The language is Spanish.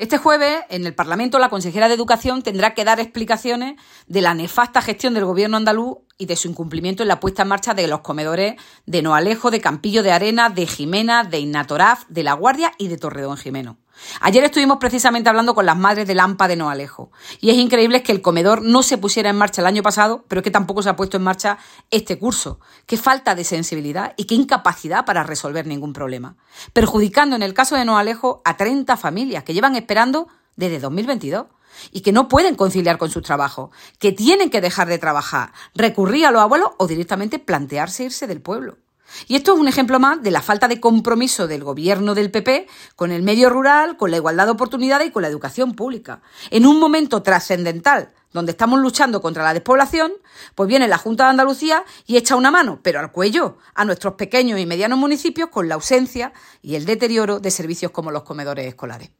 Este jueves, en el Parlamento, la consejera de Educación tendrá que dar explicaciones de la nefasta gestión del gobierno andaluz y de su incumplimiento en la puesta en marcha de los comedores de Noalejo, de Campillo de Arena, de Jimena, de Innatoraf, de La Guardia y de Torredón Jimeno. Ayer estuvimos precisamente hablando con las madres de Lampa de Noalejo. Y es increíble que el comedor no se pusiera en marcha el año pasado, pero que tampoco se ha puesto en marcha este curso. Qué falta de sensibilidad y qué incapacidad para resolver ningún problema. Perjudicando en el caso de Noalejo a 30 familias que llevan esperando desde 2022 y que no pueden conciliar con sus trabajos, que tienen que dejar de trabajar, recurrir a los abuelos o directamente plantearse irse del pueblo. Y esto es un ejemplo más de la falta de compromiso del gobierno del PP con el medio rural, con la igualdad de oportunidades y con la educación pública. En un momento trascendental donde estamos luchando contra la despoblación, pues viene la Junta de Andalucía y echa una mano, pero al cuello, a nuestros pequeños y medianos municipios con la ausencia y el deterioro de servicios como los comedores escolares.